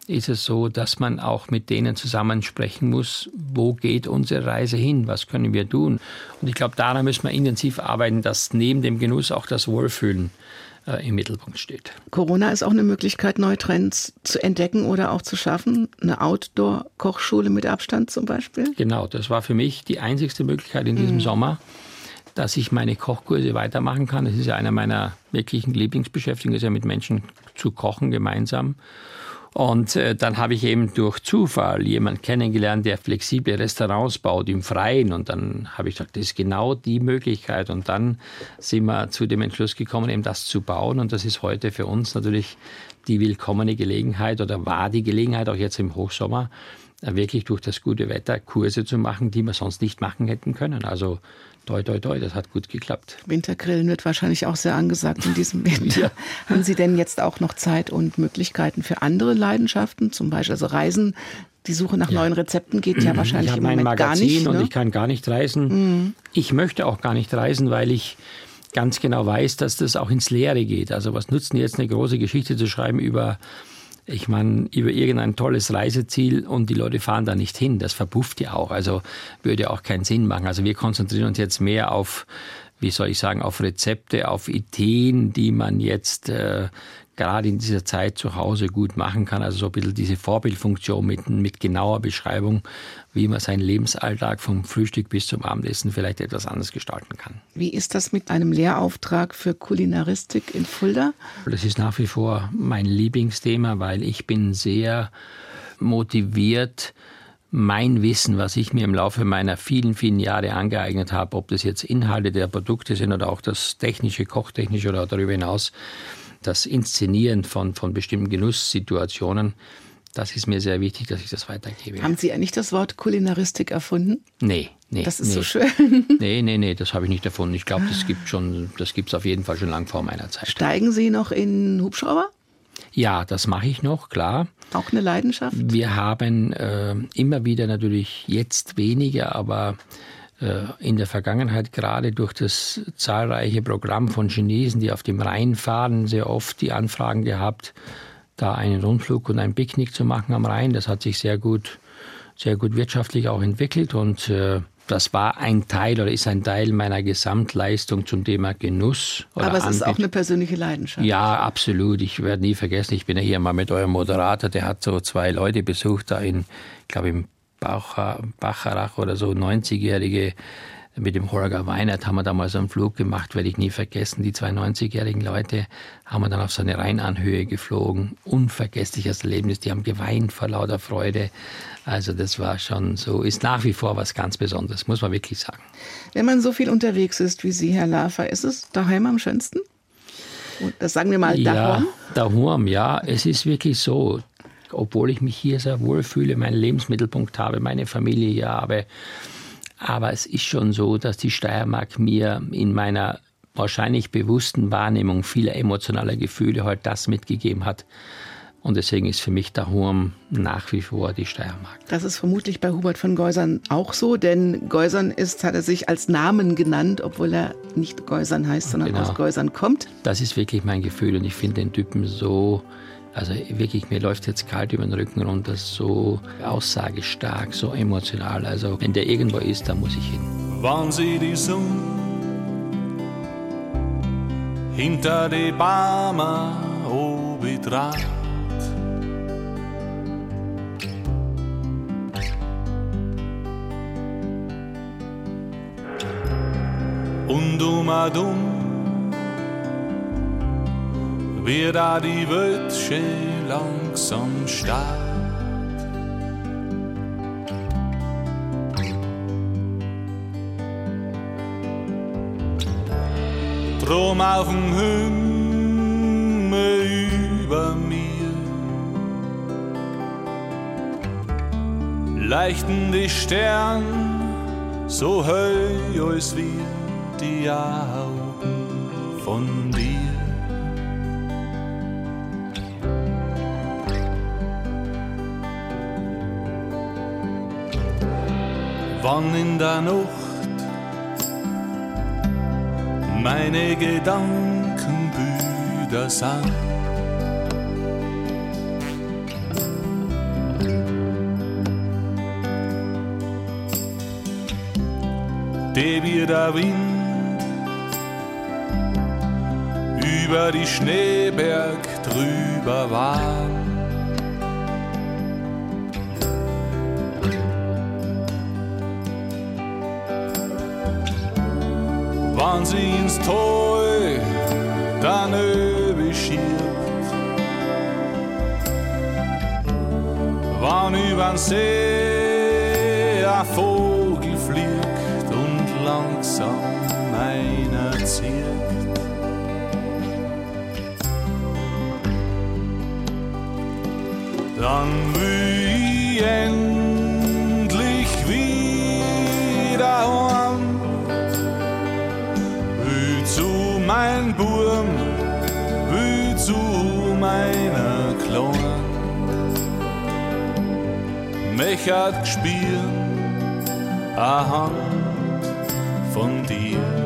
ist es so, dass man auch mit denen zusammen sprechen muss, wo geht unsere Reise hin, was können wir tun. Und ich glaube, daran müssen wir intensiv arbeiten, dass neben dem Genuss auch das Wohlfühlen äh, im Mittelpunkt steht. Corona ist auch eine Möglichkeit, neue Trends zu entdecken oder auch zu schaffen. Eine Outdoor-Kochschule mit Abstand zum Beispiel. Genau, das war für mich die einzigste Möglichkeit in diesem Sommer, dass ich meine Kochkurse weitermachen kann. Das ist ja einer meiner wirklichen Lieblingsbeschäftigungen, ist ja mit Menschen zu kochen gemeinsam. Und äh, dann habe ich eben durch Zufall jemanden kennengelernt, der flexible Restaurants baut im Freien. Und dann habe ich gesagt, das ist genau die Möglichkeit. Und dann sind wir zu dem Entschluss gekommen, eben das zu bauen. Und das ist heute für uns natürlich die willkommene Gelegenheit oder war die Gelegenheit, auch jetzt im Hochsommer, wirklich durch das gute Wetter Kurse zu machen, die wir sonst nicht machen hätten können. Also toi, toi, toi, das hat gut geklappt. Wintergrillen wird wahrscheinlich auch sehr angesagt in diesem Winter. Haben Sie denn jetzt auch noch Zeit und Möglichkeiten für andere Leidenschaften, zum Beispiel also Reisen? Die Suche nach neuen Rezepten geht ja wahrscheinlich ich habe im mein Moment gar Magazin nicht. und Ne? Mhm. ich kann gar nicht reisen. Ich möchte auch gar nicht reisen, weil ich ganz genau weiß, dass das auch ins Leere geht. Also was nutzt denn jetzt eine große Geschichte zu schreiben über, ich meine, über irgendein tolles Reiseziel und die Leute fahren da nicht hin. Das verpufft ja auch. Also würde auch keinen Sinn machen. Also wir konzentrieren uns jetzt mehr auf, wie soll ich sagen, auf Rezepte, auf Ideen, die man jetzt äh, gerade in dieser Zeit zu Hause gut machen kann. Also so ein bisschen diese Vorbildfunktion mit, mit genauer Beschreibung, wie man seinen Lebensalltag vom Frühstück bis zum Abendessen vielleicht etwas anders gestalten kann. Wie ist das mit einem Lehrauftrag für Kulinaristik in Fulda? Das ist nach wie vor mein Lieblingsthema, weil ich bin sehr motiviert, mein Wissen, was ich mir im Laufe meiner vielen, vielen Jahre angeeignet habe, ob das jetzt Inhalte der Produkte sind oder auch das technische, kochtechnische oder darüber hinaus, das Inszenieren von, von bestimmten Genusssituationen, das ist mir sehr wichtig, dass ich das weitergebe. Haben Sie eigentlich das Wort Kulinaristik erfunden? Nee, nee. Das ist nee. so schön. Nee, nee, nee, das habe ich nicht erfunden. Ich glaube, das gibt schon, das gibt es auf jeden Fall schon lang vor meiner Zeit. Steigen Sie noch in Hubschrauber? Ja, das mache ich noch, klar. Auch eine Leidenschaft? Wir haben äh, immer wieder natürlich jetzt weniger, aber in der Vergangenheit gerade durch das zahlreiche Programm von Chinesen, die auf dem Rhein fahren, sehr oft die Anfragen gehabt, da einen Rundflug und ein Picknick zu machen am Rhein. Das hat sich sehr gut, sehr gut wirtschaftlich auch entwickelt und äh, das war ein Teil oder ist ein Teil meiner Gesamtleistung zum Thema Genuss. Oder Aber es ist auch Anbietung. eine persönliche Leidenschaft. Ja, absolut. Ich werde nie vergessen, ich bin ja hier mal mit eurem Moderator, der hat so zwei Leute besucht, da in, ich glaube im Baucha- Bacharach oder so, 90-Jährige. Mit dem Holger Weinert haben wir da mal so einen Flug gemacht, werde ich nie vergessen. Die zwei 90-jährigen Leute haben wir dann auf so eine Rheinanhöhe geflogen. Unvergessliches Erlebnis. Die haben geweint vor lauter Freude. Also das war schon so, ist nach wie vor was ganz Besonderes, muss man wirklich sagen. Wenn man so viel unterwegs ist wie Sie, Herr Lafer, ist es daheim am schönsten? Und das sagen wir mal Ja, daheim. daheim, ja. Es ist wirklich so, obwohl ich mich hier sehr wohl fühle, meinen Lebensmittelpunkt habe, meine Familie hier habe. Aber es ist schon so, dass die Steiermark mir in meiner wahrscheinlich bewussten Wahrnehmung vieler emotionaler Gefühle halt das mitgegeben hat. Und deswegen ist für mich daheim nach wie vor die Steiermark. Das ist vermutlich bei Hubert von Geusern auch so, denn Geusern ist, hat er sich als Namen genannt, obwohl er nicht Geusern heißt, sondern Genau. aus Geusern kommt. Das ist wirklich mein Gefühl und ich finde den Typen so, also wirklich, mir läuft jetzt kalt über den Rücken runter, so aussagestark, so emotional. Also wenn der irgendwo ist, dann muss ich hin. wann sie die Sonne hinter die Bäume oben und um und um wird da die Welt schön langsam stark. Drum auf dem Himmel über mir leichten die Sterne so hell als wir die Augen von Wann in der Nacht meine Gedanken Brüder sind. Der wie der Wind über die Schneeberg drüber war. Wann sie ins Tor dann überschiebt. Wann übern See ein Vogel fliegt und langsam einer zirkt. Dann will meiner Klone. Mich hat gespielt a Hand von dir.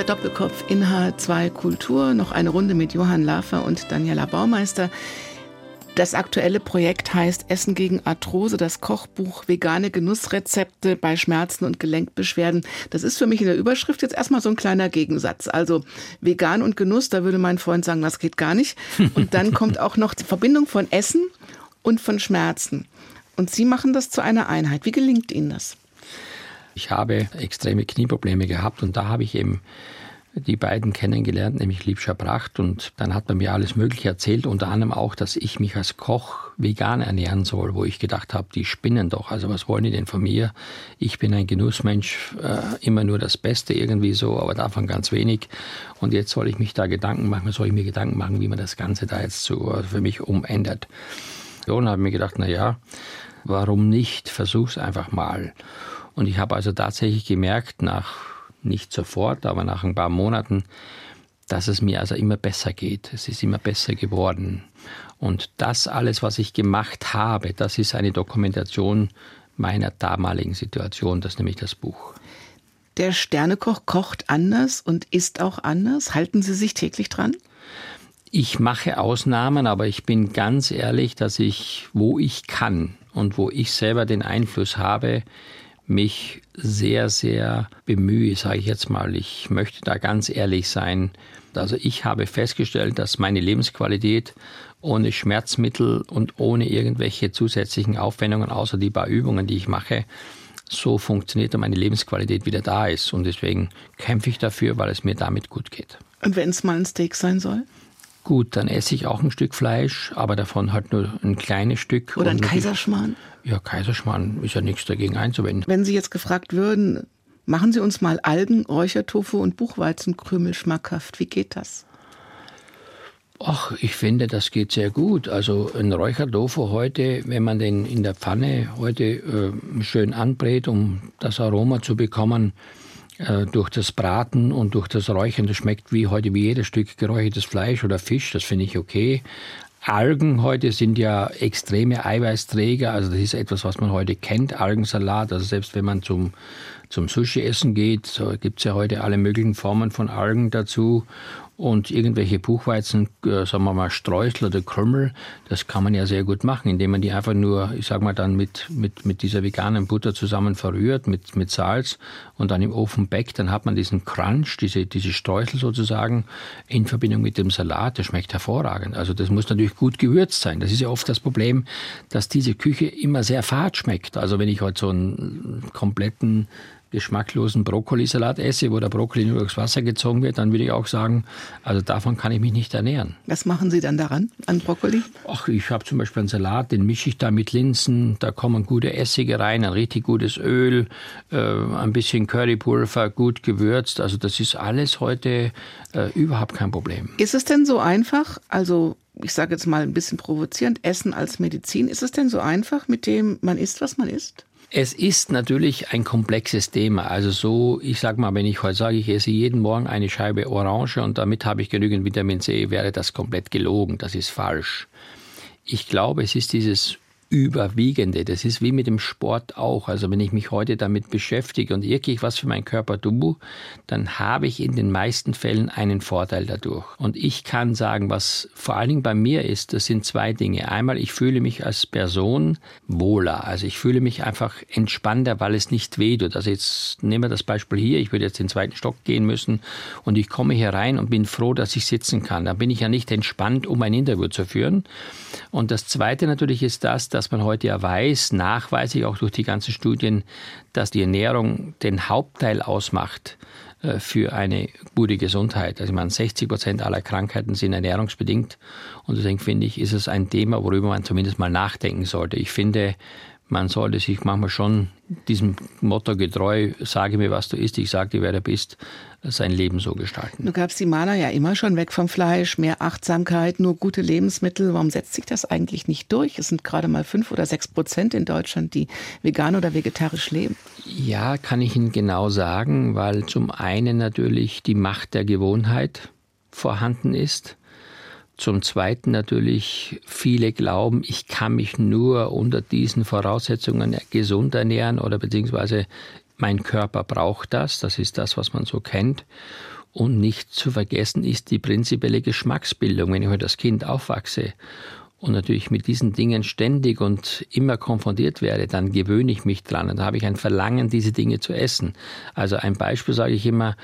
Der Doppelkopf in H2 Kultur, noch eine Runde mit Johann Lafer und Daniela Baumeister. Das aktuelle Projekt heißt Essen gegen Arthrose, das Kochbuch Vegane Genussrezepte bei Schmerzen und Gelenkbeschwerden. Das ist für mich in der Überschrift jetzt erstmal so ein kleiner Gegensatz. Also vegan und Genuss, da würde mein Freund sagen, das geht gar nicht. Und dann kommt auch noch die Verbindung von Essen und von Schmerzen. Und Sie machen das zu einer Einheit. Wie gelingt Ihnen das? Ich habe extreme Knieprobleme gehabt und da habe ich eben die beiden kennengelernt, nämlich Liebscher Pracht. Und dann hat man mir alles Mögliche erzählt, unter anderem auch, dass ich mich als Koch vegan ernähren soll, wo ich gedacht habe, die spinnen doch. Also was wollen die denn von mir? Ich bin ein Genussmensch, äh, immer nur das Beste irgendwie so, aber davon ganz wenig. Und jetzt soll ich mich da Gedanken machen, soll ich mir Gedanken machen, wie man das Ganze da jetzt so für mich umändert. So, und habe mir gedacht, na ja, warum nicht? Versuch's einfach mal. Und ich habe also tatsächlich gemerkt, nach nicht sofort, aber nach ein paar Monaten, dass es mir also immer besser geht. Es ist immer besser geworden. Und das alles, was ich gemacht habe, das ist eine Dokumentation meiner damaligen Situation, das ist nämlich das Buch. Der Sternekoch kocht anders und isst auch anders. Halten Sie sich täglich dran? Ich mache Ausnahmen, aber ich bin ganz ehrlich, dass ich, wo ich kann und wo ich selber den Einfluss habe, mich sehr, sehr bemühe, sage ich jetzt mal. Ich möchte da ganz ehrlich sein. Also ich habe festgestellt, dass meine Lebensqualität ohne Schmerzmittel und ohne irgendwelche zusätzlichen Aufwendungen, außer die paar Übungen, die ich mache, so funktioniert und meine Lebensqualität wieder da ist. Und deswegen kämpfe ich dafür, weil es mir damit gut geht. Und wenn es mal ein Steak sein soll? Gut, dann esse ich auch ein Stück Fleisch, aber davon halt nur ein kleines Stück. Oder ein Kaiserschmarrn? Ja, Kaiserschmarrn ist ja nichts dagegen einzuwenden. Wenn Sie jetzt gefragt würden, machen Sie uns mal Algen, Räuchertofu und Buchweizenkrümel schmackhaft. Wie geht das? Ach, ich finde, das geht sehr gut. Also ein Räuchertofu heute, wenn man den in der Pfanne heute äh, schön anbrät, um das Aroma zu bekommen, äh, durch das Braten und durch das Räuchern, das schmeckt wie heute wie jedes Stück geräuchertes Fleisch oder Fisch, das finde ich okay. Algen heute sind ja extreme Eiweißträger, also das ist etwas, was man heute kennt, Algensalat. Also selbst wenn man zum, zum Sushi essen geht, so gibt es ja heute alle möglichen Formen von Algen dazu. Und irgendwelche Buchweizen, äh, sagen wir mal Streusel oder Krümmel, das kann man ja sehr gut machen, indem man die einfach nur, ich sag mal, dann mit, mit, mit dieser veganen Butter zusammen verrührt, mit, mit Salz und dann im Ofen backt. Dann hat man diesen Crunch, diese, diese Streusel sozusagen in Verbindung mit dem Salat. Das schmeckt hervorragend. Also das muss natürlich gut gewürzt sein. Das ist ja oft das Problem, dass diese Küche immer sehr fad schmeckt. Also wenn ich heute so einen kompletten geschmacklosen Brokkolisalat esse, wo der Brokkoli nur durchs Wasser gezogen wird, dann würde ich auch sagen, also davon kann ich mich nicht ernähren. Was machen Sie dann daran, an Brokkoli? Ach, ich habe zum Beispiel einen Salat, den mische ich da mit Linsen, da kommen gute Essige rein, ein richtig gutes Öl, äh, ein bisschen Currypulver, gut gewürzt. Also das ist alles heute äh, überhaupt kein Problem. Ist es denn so einfach, also ich sage jetzt mal ein bisschen provozierend, Essen als Medizin, ist es denn so einfach, mit dem man isst, was man isst? Es ist natürlich ein komplexes Thema. Also so, ich sage mal, wenn ich heute sage, ich esse jeden Morgen eine Scheibe Orange und damit habe ich genügend Vitamin C, wäre das komplett gelogen. Das ist falsch. Ich glaube, es ist dieses Überwiegende. Das ist wie mit dem Sport auch. Also wenn ich mich heute damit beschäftige und wirklich was für meinen Körper tue, dann habe ich in den meisten Fällen einen Vorteil dadurch. Und ich kann sagen, was vor allen Dingen bei mir ist, das sind zwei Dinge. Einmal, ich fühle mich als Person wohler. Also ich fühle mich einfach entspannter, weil es nicht weh tut. Also jetzt nehmen wir das Beispiel hier. Ich würde jetzt den zweiten Stock gehen müssen und ich komme hier rein und bin froh, dass ich sitzen kann. Da bin ich ja nicht entspannt, um ein Interview zu führen. Und das zweite natürlich ist das, dass dass man heute ja weiß, nachweislich auch durch die ganzen Studien, dass die Ernährung den Hauptteil ausmacht äh, für eine gute Gesundheit. Also ich meine, 60 Prozent aller Krankheiten sind ernährungsbedingt. Und deswegen finde ich, ist es ein Thema, worüber man zumindest mal nachdenken sollte. Ich finde, man sollte sich manchmal schon diesem Motto getreu, sage mir, was du isst, ich sage dir, wer du bist, sein Leben so gestalten. Du gabst die Mana ja immer schon weg vom Fleisch, mehr Achtsamkeit, nur gute Lebensmittel. Warum setzt sich das eigentlich nicht durch? Es sind gerade mal fünf oder sechs Prozent in Deutschland, die vegan oder vegetarisch leben. Ja, kann ich Ihnen genau sagen, weil zum einen natürlich die Macht der Gewohnheit vorhanden ist zum Zweiten natürlich, viele glauben, ich kann mich nur unter diesen Voraussetzungen gesund ernähren oder beziehungsweise mein Körper braucht das. Das ist das, was man so kennt. Und nicht zu vergessen ist die prinzipielle Geschmacksbildung. Wenn ich heute als Kind aufwachse und natürlich mit diesen Dingen ständig und immer konfrontiert werde, dann gewöhne ich mich dran und da habe ich ein Verlangen, diese Dinge zu essen. Also ein Beispiel sage ich immer,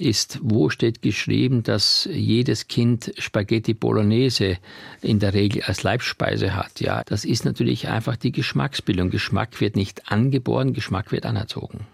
ist, wo steht geschrieben, dass jedes Kind Spaghetti Bolognese in der Regel als Leibspeise hat. Ja, das ist natürlich einfach die Geschmacksbildung. Geschmack wird nicht angeboren, Geschmack wird anerzogen.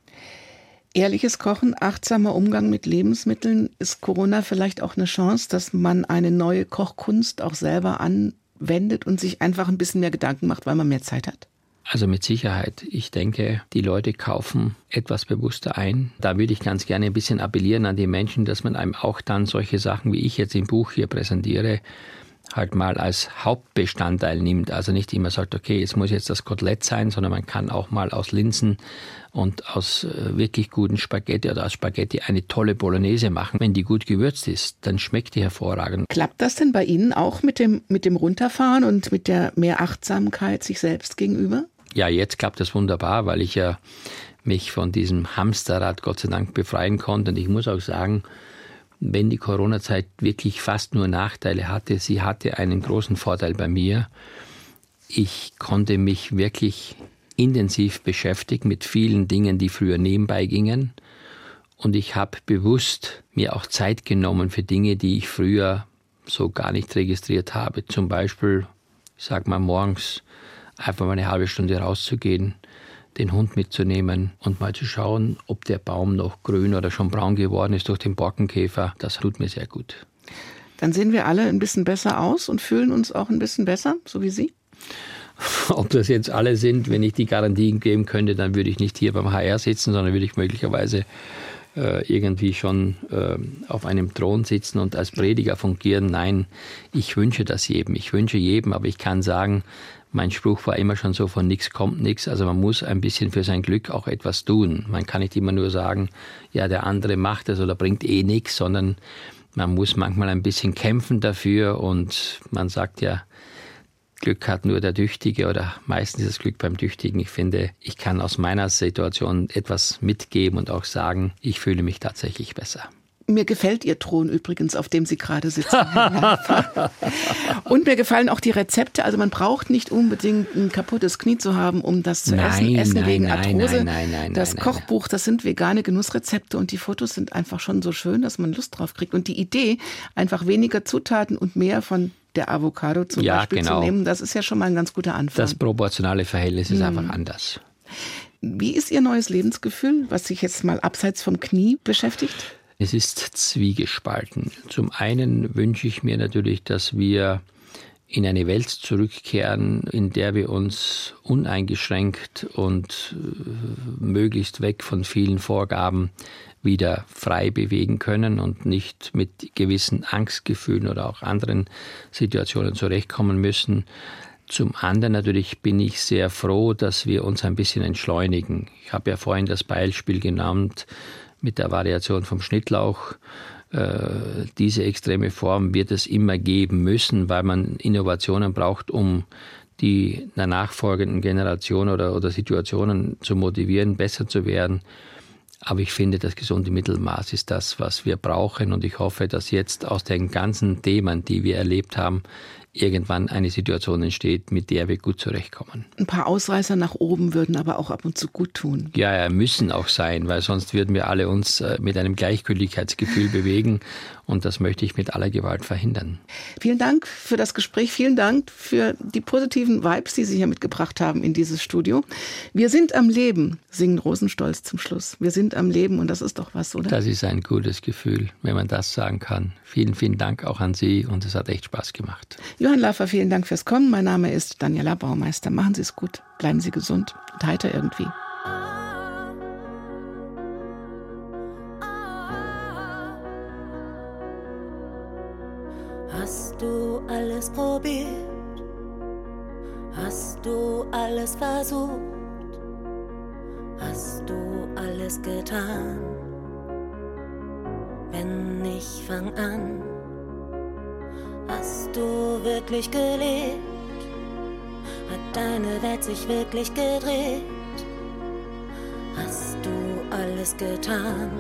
Ehrliches Kochen, achtsamer Umgang mit Lebensmitteln, ist Corona vielleicht auch eine Chance, dass man eine neue Kochkunst auch selber anwendet und sich einfach ein bisschen mehr Gedanken macht, weil man mehr Zeit hat? Also mit Sicherheit. Ich denke, die Leute kaufen etwas bewusster ein. Da würde ich ganz gerne ein bisschen appellieren an die Menschen, dass man einem auch dann solche Sachen, wie ich jetzt im Buch hier präsentiere, halt mal als Hauptbestandteil nimmt. Also nicht immer sagt, okay, jetzt muss jetzt das Kotelett sein, sondern man kann auch mal aus Linsen und aus äh, wirklich guten Spaghetti oder aus Spaghetti eine tolle Bolognese machen. Wenn die gut gewürzt ist, dann schmeckt die hervorragend. Klappt das denn bei Ihnen auch mit dem, mit dem Runterfahren und mit der mehr Achtsamkeit sich selbst gegenüber? Ja, jetzt klappt das wunderbar, weil ich ja mich von diesem Hamsterrad Gott sei Dank befreien konnte. Und ich muss auch sagen, wenn die Corona-Zeit wirklich fast nur Nachteile hatte, sie hatte einen großen Vorteil bei mir. Ich konnte mich wirklich intensiv beschäftigen mit vielen Dingen, die früher nebenbei gingen. Und ich habe bewusst mir auch Zeit genommen für Dinge, die ich früher so gar nicht registriert habe. Zum Beispiel, ich sag mal, morgens einfach mal eine halbe Stunde rauszugehen, den Hund mitzunehmen und mal zu schauen, ob der Baum noch grün oder schon braun geworden ist durch den Borkenkäfer. Das tut mir sehr gut. Dann sehen wir alle ein bisschen besser aus und fühlen uns auch ein bisschen besser, so wie Sie? Ob das jetzt alle sind, wenn ich die Garantien geben könnte, dann würde ich nicht hier beim HR sitzen, sondern würde ich möglicherweise äh, irgendwie schon äh, auf einem Thron sitzen und als Prediger fungieren. Nein, ich wünsche das jedem. Ich wünsche jedem, aber ich kann sagen, mein Spruch war immer schon so, von nichts kommt nichts. Also man muss ein bisschen für sein Glück auch etwas tun. Man kann nicht immer nur sagen, ja, der andere macht es oder bringt eh nichts, sondern man muss manchmal ein bisschen kämpfen dafür und man sagt ja, Glück hat nur der Tüchtige oder meistens ist das Glück beim Tüchtigen. Ich finde, ich kann aus meiner Situation etwas mitgeben und auch sagen, ich fühle mich tatsächlich besser. Mir gefällt Ihr Thron übrigens, auf dem Sie gerade sitzen. und mir gefallen auch die Rezepte. Also man braucht nicht unbedingt ein kaputtes Knie zu haben, um das zu Nein, essen. Essen nein, gegen Arthrose. nein, nein, nein, das nein, Kochbuch, das sind vegane Genussrezepte und die Fotos sind einfach schon so schön, dass man Lust drauf kriegt. Und die Idee, einfach weniger Zutaten und mehr von der Avocado zum Ja, Beispiel genau. zu nehmen, das ist ja schon mal ein ganz guter Anfang. Das proportionale Verhältnis ist einfach anders. Wie ist Ihr neues Lebensgefühl, was sich jetzt mal abseits vom Knie beschäftigt? Es ist zwiegespalten. Zum einen wünsche ich mir natürlich, dass wir in eine Welt zurückkehren, in der wir uns uneingeschränkt und äh, möglichst weg von vielen Vorgaben wieder frei bewegen können und nicht mit gewissen Angstgefühlen oder auch anderen Situationen zurechtkommen müssen. Zum anderen natürlich bin ich sehr froh, dass wir uns ein bisschen entschleunigen. Ich habe ja vorhin das Beispiel genannt mit der Variation vom Schnittlauch. Äh, diese extreme Form wird es immer geben müssen, weil man Innovationen braucht, um die der nachfolgenden Generation oder, oder Situationen zu motivieren, besser zu werden. Aber ich finde, das gesunde Mittelmaß ist das, was wir brauchen. Und ich hoffe, dass jetzt aus den ganzen Themen, die wir erlebt haben, irgendwann eine Situation entsteht, mit der wir gut zurechtkommen. Ein paar Ausreißer nach oben würden aber auch ab und zu gut tun. Ja, ja, müssen auch sein, weil sonst würden wir alle uns äh, mit einem Gleichgültigkeitsgefühl bewegen. Und das möchte ich mit aller Gewalt verhindern. Vielen Dank für das Gespräch. Vielen Dank für die positiven Vibes, die Sie hier mitgebracht haben in dieses Studio. Wir sind am Leben, singen Rosenstolz zum Schluss. Wir sind am Leben und das ist doch was, oder? Das ist ein gutes Gefühl, wenn man das sagen kann. Vielen, vielen Dank auch an Sie und es hat echt Spaß gemacht. Johann Laffer, vielen Dank fürs Kommen. Mein Name ist Daniela Baumeister. Machen Sie es gut, bleiben Sie gesund und heiter irgendwie. Alles probiert? Hast du alles versucht? Hast du alles getan? Wenn nicht, fang an. Hast du wirklich gelebt? Hat deine Welt sich wirklich gedreht? Hast du alles getan?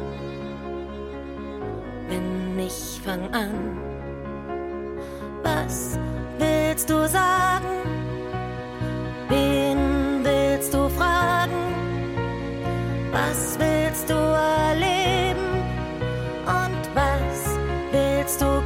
Wenn nicht, fang an. Was willst du sagen? Wen willst du fragen? Was willst du erleben? Und was willst du